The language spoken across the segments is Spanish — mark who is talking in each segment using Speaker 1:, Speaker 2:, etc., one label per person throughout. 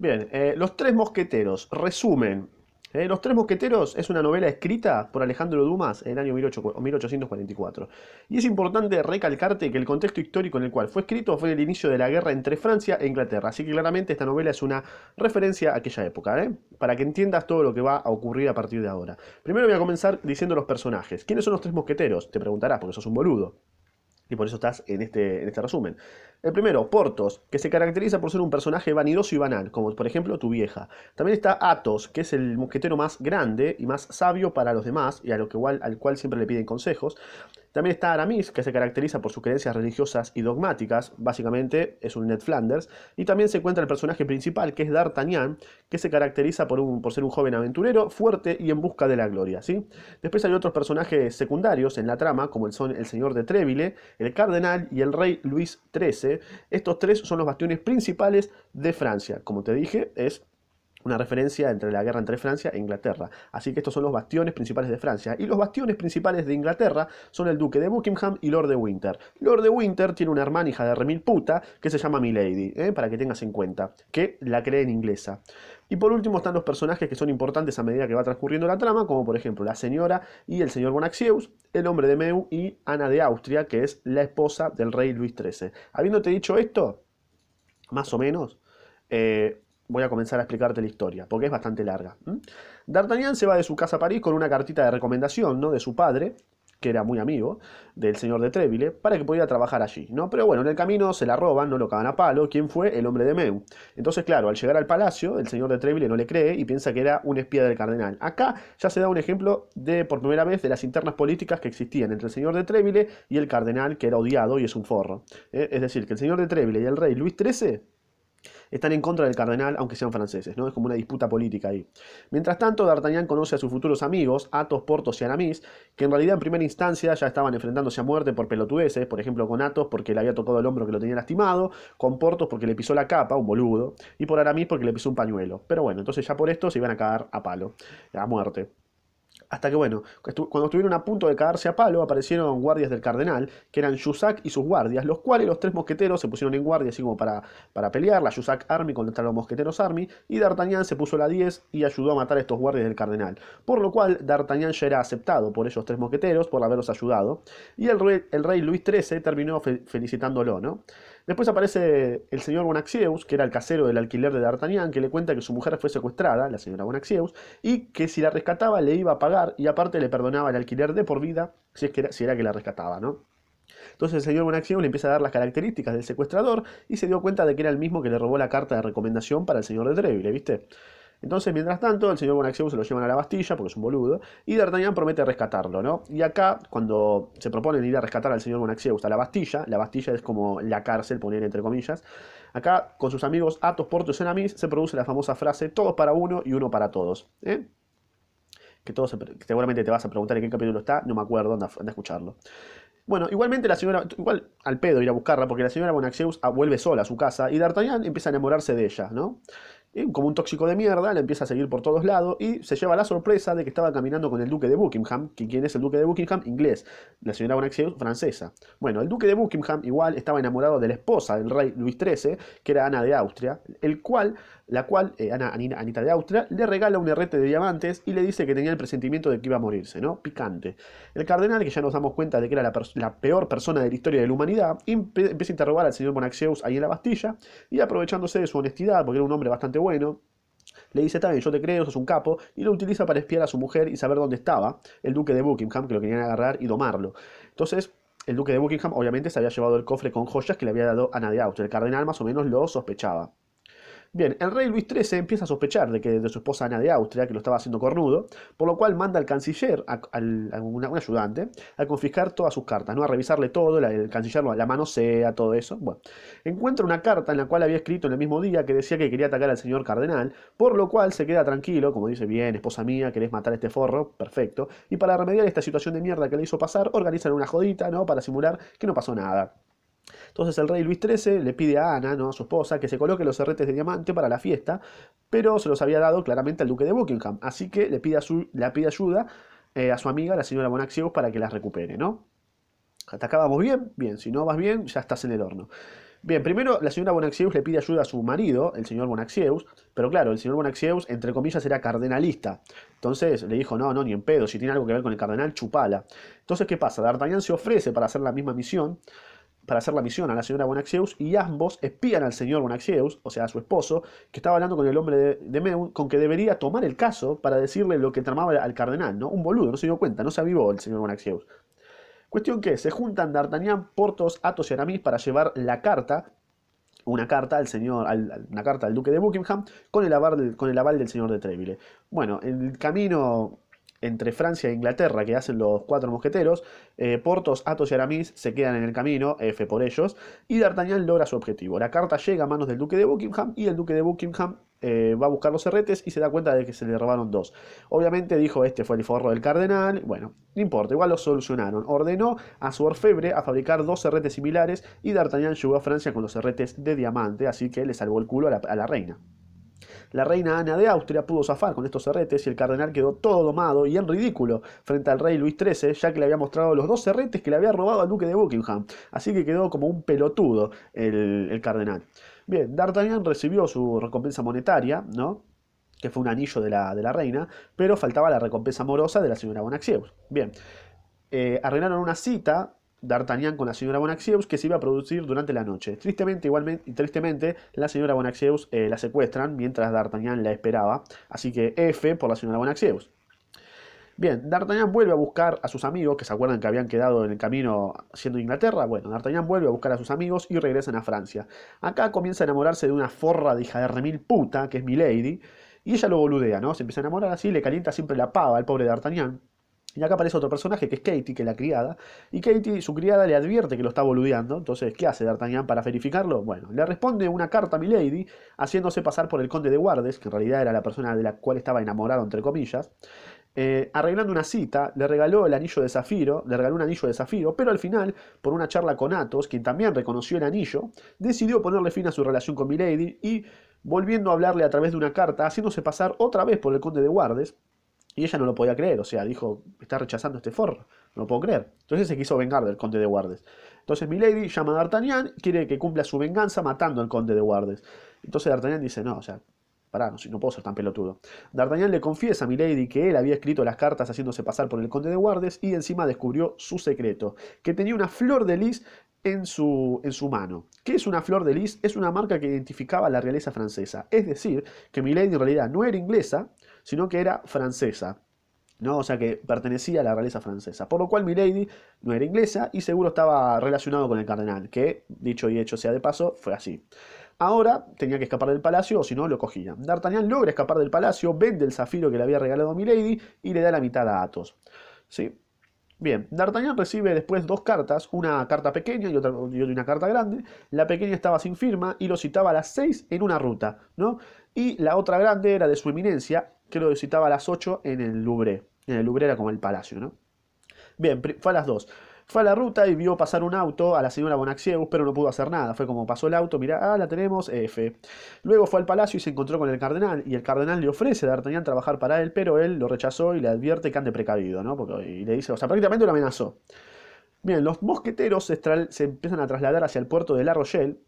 Speaker 1: Bien, eh, Los Tres Mosqueteros, resumen. Eh, Los Tres Mosqueteros es una novela escrita por Alejandro Dumas en el año 18 1844. Y es importante recalcarte que el contexto histórico en el cual fue escrito fue el inicio de la guerra entre Francia e Inglaterra. Así que claramente esta novela es una referencia a aquella época, ¿eh? para que entiendas todo lo que va a ocurrir a partir de ahora. Primero voy a comenzar diciendo los personajes. ¿Quiénes son los tres mosqueteros? Te preguntarás, porque sos un boludo. Y por eso estás en este, en este resumen. El primero, Portos, que se caracteriza por ser un personaje vanidoso y banal, como por ejemplo tu vieja. También está Athos, que es el mosquetero más grande y más sabio para los demás, y a lo que al cual siempre le piden consejos. También está Aramis, que se caracteriza por sus creencias religiosas y dogmáticas, básicamente es un Ned Flanders. Y también se encuentra el personaje principal, que es D'Artagnan, que se caracteriza por, un, por ser un joven aventurero, fuerte y en busca de la gloria. ¿sí? Después hay otros personajes secundarios en la trama, como el son el señor de Treville, el cardenal y el rey Luis XIII estos tres son los bastiones principales de Francia. Como te dije, es una referencia entre la guerra entre Francia e Inglaterra. Así que estos son los bastiones principales de Francia. Y los bastiones principales de Inglaterra son el duque de Buckingham y Lord de Winter. Lord de Winter tiene una hermana hija de remil puta que se llama Milady, ¿eh? para que tengas en cuenta, que la creen inglesa. Y por último están los personajes que son importantes a medida que va transcurriendo la trama, como por ejemplo la señora y el señor Bonacieux, el hombre de Meu y Ana de Austria, que es la esposa del rey Luis XIII. Habiéndote dicho esto, más o menos, eh, voy a comenzar a explicarte la historia, porque es bastante larga. D'Artagnan se va de su casa a París con una cartita de recomendación ¿no? de su padre, que era muy amigo del señor de Treville, para que pudiera trabajar allí, ¿no? Pero bueno, en el camino se la roban, no lo cagan a palo, ¿quién fue? El hombre de Meu. Entonces, claro, al llegar al palacio, el señor de Treville no le cree y piensa que era un espía del cardenal. Acá ya se da un ejemplo de, por primera vez, de las internas políticas que existían entre el señor de Treville y el cardenal, que era odiado y es un forro. ¿eh? Es decir, que el señor de Treville y el rey Luis XIII están en contra del cardenal, aunque sean franceses, ¿no? Es como una disputa política ahí. Mientras tanto, D'Artagnan conoce a sus futuros amigos, Athos, Portos y Aramis, que en realidad en primera instancia ya estaban enfrentándose a muerte por pelotudeces, por ejemplo con Athos porque le había tocado el hombro que lo tenía lastimado, con Portos porque le pisó la capa, un boludo, y por Aramis porque le pisó un pañuelo. Pero bueno, entonces ya por esto se iban a cagar a palo, a muerte. Hasta que, bueno, cuando estuvieron a punto de caerse a palo, aparecieron guardias del cardenal, que eran Jussac y sus guardias, los cuales los tres mosqueteros se pusieron en guardia, así como para, para pelear, la Jussac Army contra los mosqueteros Army, y D'Artagnan se puso la 10 y ayudó a matar a estos guardias del cardenal. Por lo cual, D'Artagnan ya era aceptado por esos tres mosqueteros por haberlos ayudado, y el rey, el rey Luis XIII terminó felicitándolo, ¿no? Después aparece el señor Bonaxieus, que era el casero del alquiler de D'Artagnan, que le cuenta que su mujer fue secuestrada, la señora Bonaxieus, y que si la rescataba le iba a pagar y aparte le perdonaba el alquiler de por vida si, era que la rescataba, ¿no? Entonces el señor Bonaxieus le empieza a dar las características del secuestrador y se dio cuenta de que era el mismo que le robó la carta de recomendación para el señor de Treville, ¿viste? Entonces, mientras tanto, el señor Bonacieux se lo llevan a la Bastilla, porque es un boludo, y D'Artagnan promete rescatarlo, ¿no? Y acá, cuando se proponen ir a rescatar al señor Bonacieux a la Bastilla, la Bastilla es como la cárcel, poner entre comillas, acá, con sus amigos Athos, Portos y Aramis, se produce la famosa frase, todos para uno y uno para todos, ¿eh? Que todos seguramente te vas a preguntar en qué capítulo está, no me acuerdo, anda, a escucharlo. Bueno, igualmente la señora, igual al pedo ir a buscarla, porque la señora Bonacieux vuelve sola a su casa y D'Artagnan empieza a enamorarse de ella, ¿no? Como un tóxico de mierda, le empieza a seguir por todos lados y se lleva la sorpresa de que estaba caminando con el duque de Buckingham, que quién es el duque de Buckingham, inglés, la señora Bonacieux, francesa. Bueno, el duque de Buckingham igual estaba enamorado de la esposa del rey Luis XIII, que era Ana de Austria, el cual, la cual, eh, Ana, Anita de Austria, le regala un herrete de diamantes y le dice que tenía el presentimiento de que iba a morirse, ¿no? Picante. El cardenal, que ya nos damos cuenta de que era la, peor persona de la historia de la humanidad, empieza a interrogar al señor Bonacieux ahí en la Bastilla y aprovechándose de su honestidad, porque era un hombre bastante bueno, le dice, también yo te creo, sos un capo, y lo utiliza para espiar a su mujer y saber dónde estaba el duque de Buckingham, que lo querían agarrar y domarlo. Entonces, el duque de Buckingham obviamente se había llevado el cofre con joyas que le había dado Ana de Austria. El cardenal más o menos lo sospechaba. Bien, el rey Luis XIII empieza a sospechar de que de su esposa Ana de Austria, que lo estaba haciendo cornudo, por lo cual manda al canciller, a, un ayudante, a confiscar todas sus cartas, ¿no? a revisarle todo, el canciller la manosea, todo eso. Bueno, encuentra una carta en la cual había escrito en el mismo día que decía que quería atacar al señor cardenal, por lo cual se queda tranquilo, como dice, bien, esposa mía, querés matar a este forro, perfecto, y para remediar esta situación de mierda que le hizo pasar, organizan una jodita, ¿no? Para simular que no pasó nada. Entonces el rey Luis XIII le pide a Ana, ¿no? a su esposa, que se coloque los herretes de diamante para la fiesta, pero se los había dado claramente al duque de Buckingham, así que le pide, le pide ayuda eh, a su amiga, la señora Bonacieux, para que las recupere, ¿no? ¿Hasta acá vamos bien? Bien, si no vas bien, ya estás en el horno. Bien, primero la señora Bonaxieus le pide ayuda a su marido, el señor Bonaxieus, pero claro, el señor Bonaxieus, entre comillas, era cardenalista. Entonces le dijo, no, no, ni en pedo, si tiene algo que ver con el cardenal, chupala. Entonces, ¿qué pasa? D'Artagnan se ofrece para hacer la misma misión, para hacer la misión a la señora Bonaxieus, y ambos espían al señor Bonaxieus, o sea, a su esposo, que estaba hablando con el hombre de, de Meun, con que debería tomar el caso para decirle lo que tramaba al cardenal, ¿no? Un boludo, no se dio cuenta, no se avivó el señor Bonaxieus. Cuestión que se juntan D'Artagnan, Portos, Athos y Aramis para llevar la carta, una carta al señor, una carta al duque de Buckingham, con el, aval del, con el aval del señor de Treville. Bueno, en el camino entre Francia e Inglaterra que hacen los cuatro mosqueteros, eh, Portos, Athos y Aramis se quedan en el camino, F por ellos, y D'Artagnan logra su objetivo. La carta llega a manos del duque de Buckingham y el duque de Buckingham eh, va a buscar los serretes y se da cuenta de que se le robaron dos. Obviamente dijo, este fue el forro del cardenal. Bueno, no importa, igual lo solucionaron. Ordenó a su orfebre a fabricar dos serretes similares y D'Artagnan llegó a Francia con los serretes de diamante, así que le salvó el culo a la reina. La reina Ana de Austria pudo zafar con estos serretes y el cardenal quedó todo domado y en ridículo frente al rey Luis XIII, ya que le había mostrado los dos serretes que le había robado al duque de Buckingham. Así que quedó como un pelotudo el, cardenal. Bien, D'Artagnan recibió su recompensa monetaria, ¿no? que fue un anillo de la, de la reina, pero faltaba la recompensa amorosa de la señora Bonaxieus. Bien, eh, arreglaron una cita D'Artagnan con la señora Bonaxieus que se iba a producir durante la noche. Tristemente, igualmente, tristemente la señora Bonaxieus eh, la secuestran mientras D'Artagnan la esperaba. Así que F por la señora Bonaxieus. Bien, D'Artagnan vuelve a buscar a sus amigos, que se acuerdan que habían quedado en el camino siendo Inglaterra. Bueno, D'Artagnan vuelve a buscar a sus amigos y regresan a Francia. Acá comienza a enamorarse de una forra de hija de remil puta, que es Milady, y ella lo boludea, ¿no? Se empieza a enamorar así, le calienta siempre la pava al pobre D'Artagnan. Y acá aparece otro personaje que es Katie, que es la criada. Y Katie, su criada, le advierte que lo está boludeando. Entonces, ¿qué hace D'Artagnan para verificarlo? Bueno, le responde una carta a Milady, haciéndose pasar por el conde de Guardes, que en realidad era la persona de la cual estaba enamorado, entre comillas. Eh, arreglando una cita, le regaló el anillo de zafiro, le regaló un anillo de zafiro, pero al final, por una charla con Athos, quien también reconoció el anillo, decidió ponerle fin a su relación con Milady y, volviendo a hablarle a través de una carta, haciéndose pasar otra vez por el conde de Guardes, y ella no lo podía creer, o sea, dijo, está rechazando este forro, no lo puedo creer. Entonces se quiso vengar del conde de Guardes. Entonces Milady llama a D'Artagnan, quiere que cumpla su venganza matando al conde de Guardes. Entonces D'Artagnan dice, no, o sea, pará, no, no puedo ser tan pelotudo. D'Artagnan le confiesa a Milady que él había escrito las cartas haciéndose pasar por el conde de Guardes y encima descubrió su secreto, que tenía una flor de lis en su, en su mano. ¿Qué es una flor de lis? Es una marca que identificaba a la realeza francesa. Es decir, que Milady en realidad no era inglesa, sino que era francesa. ¿no? O sea que pertenecía a la realeza francesa. Por lo cual Milady no era inglesa y seguro estaba relacionado con el cardenal, que, dicho y hecho sea de paso, fue así. Ahora tenía que escapar del palacio o si no lo cogían. D'Artagnan logra escapar del palacio, vende el zafiro que le había regalado Milady y le da la mitad a Athos. ¿Sí? Bien, D'Artagnan recibe después dos cartas, una carta pequeña y otra, y una carta grande. La pequeña estaba sin firma y lo citaba a las seis en una ruta, ¿no? Y la otra grande era de su eminencia, que lo citaba a las 8 en el Louvre. En el Louvre era como el palacio, ¿no? Bien, fue a las 2. Fue a la ruta y vio pasar un auto a la señora Bonaxieus, pero no pudo hacer nada. Fue como pasó el auto, mira, ah, la tenemos, F. Luego fue al palacio y se encontró con el cardenal, y el cardenal le ofrece a D'Artagnan trabajar para él, pero él lo rechazó y le advierte que ande precavido, ¿no? Porque, y le dice, o sea, prácticamente lo amenazó. Bien, los mosqueteros se, se empiezan a trasladar hacia el puerto de La Rochelle,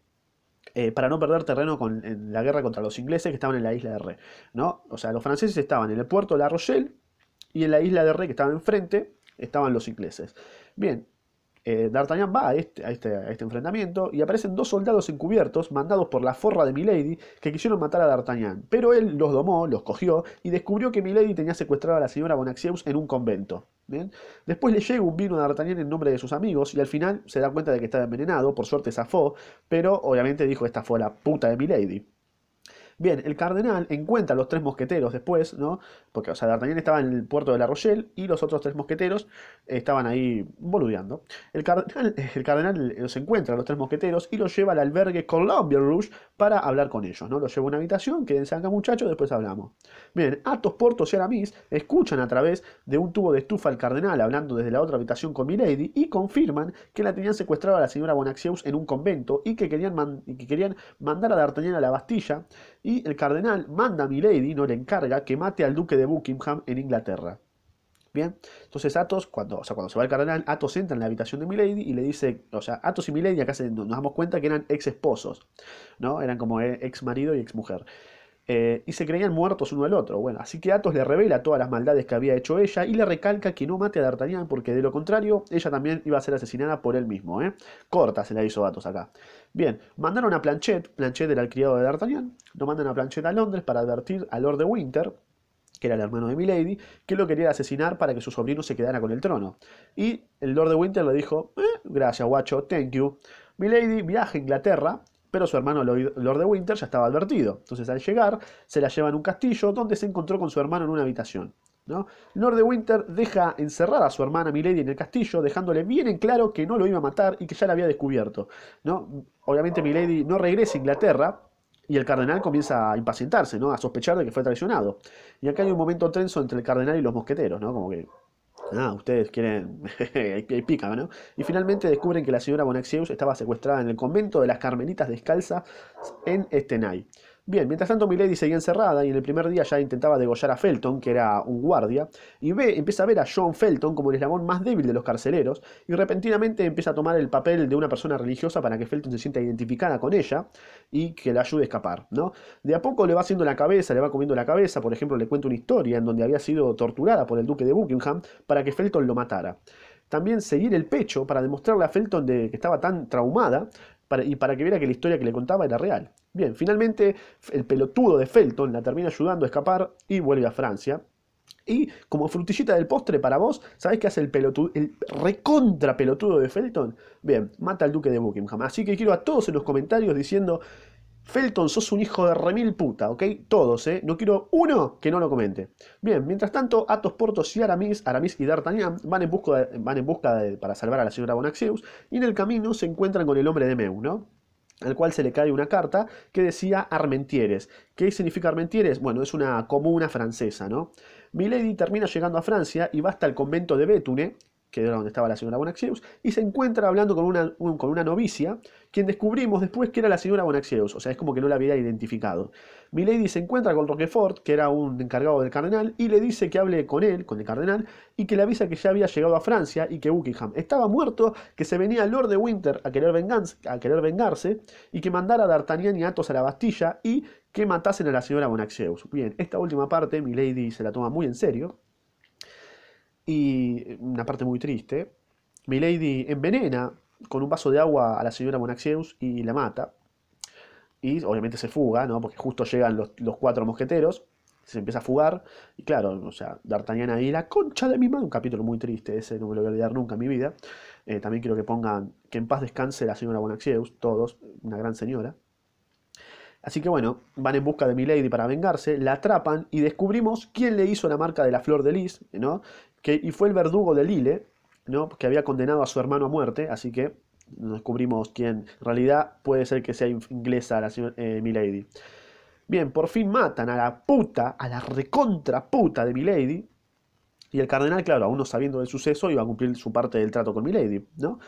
Speaker 1: eh, para no perder terreno con, en la guerra contra los ingleses que estaban en la isla de Ré. ¿no? O sea, los franceses estaban en el puerto de La Rochelle y en la isla de Ré que estaba enfrente estaban los ingleses. Bien, eh, D'Artagnan va este, a este, a, este, enfrentamiento y aparecen dos soldados encubiertos mandados por la forra de Milady que quisieron matar a D'Artagnan, pero él los domó, los cogió y descubrió que Milady tenía secuestrado a la señora Bonaxieus en un convento. Después le llega un vino a D'Artagnan en nombre de sus amigos y al final se da cuenta de que estaba envenenado, por suerte zafó, pero obviamente dijo esta fue la puta de Milady. Bien, el cardenal encuentra a los tres mosqueteros después, ¿no? Porque, o sea, D'Artagnan estaba en el puerto de La Rochelle y los otros tres mosqueteros estaban ahí boludeando. El cardenal, el cardenal los encuentra a los tres mosqueteros y los lleva al albergue Columbia Rouge para hablar con ellos, ¿no? Los lleva a una habitación, quédense acá muchachos, después hablamos. Bien, Athos, Portos y Aramis escuchan a través de un tubo de estufa al cardenal hablando desde la otra habitación con Milady y confirman que la tenían secuestrada a la señora Bonaxieus en un convento y que querían, y que querían mandar a D'Artagnan a la Bastilla y el cardenal manda a Milady, no le encarga, que mate al duque de Buckingham en Inglaterra. Bien, entonces Atos, cuando, o sea, cuando se va el cardenal, Atos entra en la habitación de Milady y le dice, o sea, Atos y Milady acá nos damos cuenta que eran ex esposos, ¿no? Eran como eh, ex marido y ex mujer. Eh, y se creían muertos uno al otro. Bueno, así que Atos le revela todas las maldades que había hecho ella y le recalca que no mate a D'Artagnan porque de lo contrario ella también iba a ser asesinada por él mismo. ¿eh? Corta se la hizo Atos acá. Bien, mandaron a Planchet, Planchet era el criado de D'Artagnan, lo mandan a Planchet a Londres para advertir a Lord de Winter, que era el hermano de Milady, que lo quería asesinar para que su sobrino se quedara con el trono. Y el Lord de Winter le dijo, eh, gracias guacho, thank you. Milady viaja a Inglaterra, pero su hermano Lord de Winter ya estaba advertido. Entonces al llegar, se la lleva en un castillo donde se encontró con su hermano en una habitación. ¿no? Lord de Winter deja encerrada a su hermana Milady en el castillo, dejándole bien en claro que no lo iba a matar y que ya la había descubierto. ¿no? Obviamente Milady no regresa a Inglaterra, y el cardenal comienza a impacientarse, ¿no? A sospechar de que fue traicionado. Y acá hay un momento tenso entre el cardenal y los mosqueteros, ¿no? Como que, ah, ustedes quieren, hay pica, ¿no? Y finalmente descubren que la señora Bonacieux estaba secuestrada en el convento de las Carmelitas Descalzas en Estenay. Bien, mientras tanto Milady seguía encerrada y en el primer día ya intentaba degollar a Felton, que era un guardia, y ve, empieza a ver a John Felton como el eslabón más débil de los carceleros, y repentinamente empieza a tomar el papel de una persona religiosa para que Felton se sienta identificada con ella y que la ayude a escapar, ¿no? De a poco le va haciendo la cabeza, le va comiendo la cabeza, por ejemplo, le cuenta una historia en donde había sido torturada por el duque de Buckingham para que Felton lo matara también seguir el pecho para demostrarle a Felton de que estaba tan traumada y para que viera que la historia que le contaba era real. Bien, finalmente el pelotudo de Felton la termina ayudando a escapar y vuelve a Francia. Y como frutillita del postre para vos, ¿sabés qué hace el pelotudo, el recontra pelotudo de Felton? Bien, mata al duque de Buckingham. Así que quiero a todos en los comentarios diciendo, Felton, sos un hijo de remil puta, ¿ok? Todos, ¿eh? No quiero uno que no lo comente. Bien, mientras tanto, Athos, Portos y Aramis, Aramis y D'Artagnan van en busca, van en busca de, para salvar a la señora Bonacieux y en el camino se encuentran con el hombre de Meu, ¿no? Al cual se le cae una carta que decía Armentieres. ¿Qué significa Armentieres? Bueno, es una comuna francesa, ¿no? Milady termina llegando a Francia y va hasta el convento de Bétune, que era donde estaba la señora Bonacieux, y se encuentra hablando con una, con una novicia, quien descubrimos después que era la señora Bonacieux, o sea, es como que no la había identificado. Milady se encuentra con Roquefort, que era un encargado del cardenal, y le dice que hable con él, con el cardenal, y que le avisa que ya había llegado a Francia y que Buckingham estaba muerto, que se venía Lord de Winter a querer, a querer vengarse, y que mandara a D'Artagnan y Athos a la Bastilla, y que matasen a la señora Bonacieux. Bien, esta última parte Milady se la toma muy en serio, y una parte muy triste, Milady envenena con un vaso de agua a la señora Monaxeus y la mata. Y obviamente se fuga, ¿no? Porque justo llegan los, cuatro mosqueteros, se empieza a fugar. Y claro, o sea, D'Artagnan ahí, la concha de mi madre, un capítulo muy triste, ese no me lo voy a olvidar nunca en mi vida. Eh, también quiero que pongan que en paz descanse la señora Bonaxeus, todos, una gran señora. Así que bueno, van en busca de Milady para vengarse, la atrapan y descubrimos quién le hizo la marca de la flor de lis, ¿no? Que, y fue el verdugo de Lille, ¿no? Que había condenado a su hermano a muerte, así que descubrimos quién. En realidad puede ser que sea inglesa la señora eh, Milady. Bien, por fin matan a la puta, a la recontra puta de Milady. Y el cardenal, claro, aún no sabiendo del suceso, iba a cumplir su parte del trato con Milady, ¿no?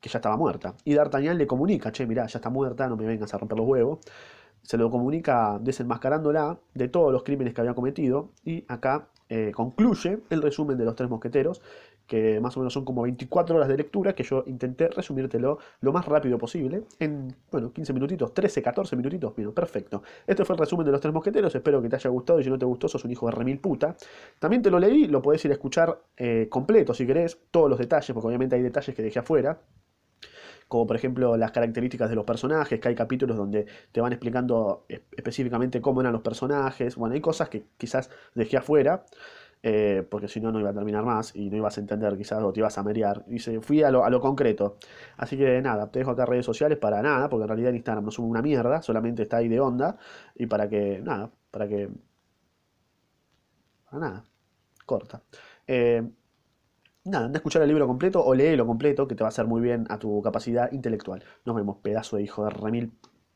Speaker 1: Que ya estaba muerta. Y D'Artagnan le comunica, che, mirá, ya está muerta, no me vengas a romper los huevos se lo comunica desenmascarándola de todos los crímenes que había cometido y acá eh, concluye el resumen de los tres mosqueteros, que más o menos son como 24 horas de lectura, que yo intenté resumírtelo lo más rápido posible, en, bueno, 15 minutitos, 13, 14 minutitos, bien, perfecto. Este fue el resumen de los tres mosqueteros, espero que te haya gustado y si no te gustó, sos un hijo de remil puta. También te lo leí, lo podés ir a escuchar eh, completo si querés, todos los detalles, porque obviamente hay detalles que dejé afuera, como por ejemplo las características de los personajes, que hay capítulos donde te van explicando específicamente cómo eran los personajes, bueno, hay cosas que quizás dejé afuera, eh, porque si no, no iba a terminar más y no ibas a entender quizás o te ibas a marear. Y se fui a lo, a lo concreto. Así que nada, te dejo acá redes sociales para nada, porque en realidad en Instagram no sube una mierda, solamente está ahí de onda, y para que, nada, para que... Para nada, corta. Eh, nada, anda a escuchar el libro completo o léelo completo, que te va a hacer muy bien a tu capacidad intelectual. Nos vemos, pedazo de hijo de remil